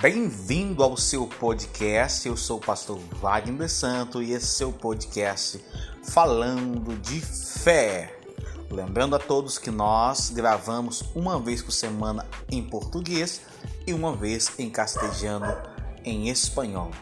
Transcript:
Bem-vindo ao seu podcast. Eu sou o pastor Wagner Santo e esse é o seu podcast falando de fé. Lembrando a todos que nós gravamos uma vez por semana em português e uma vez em castelhano em espanhol.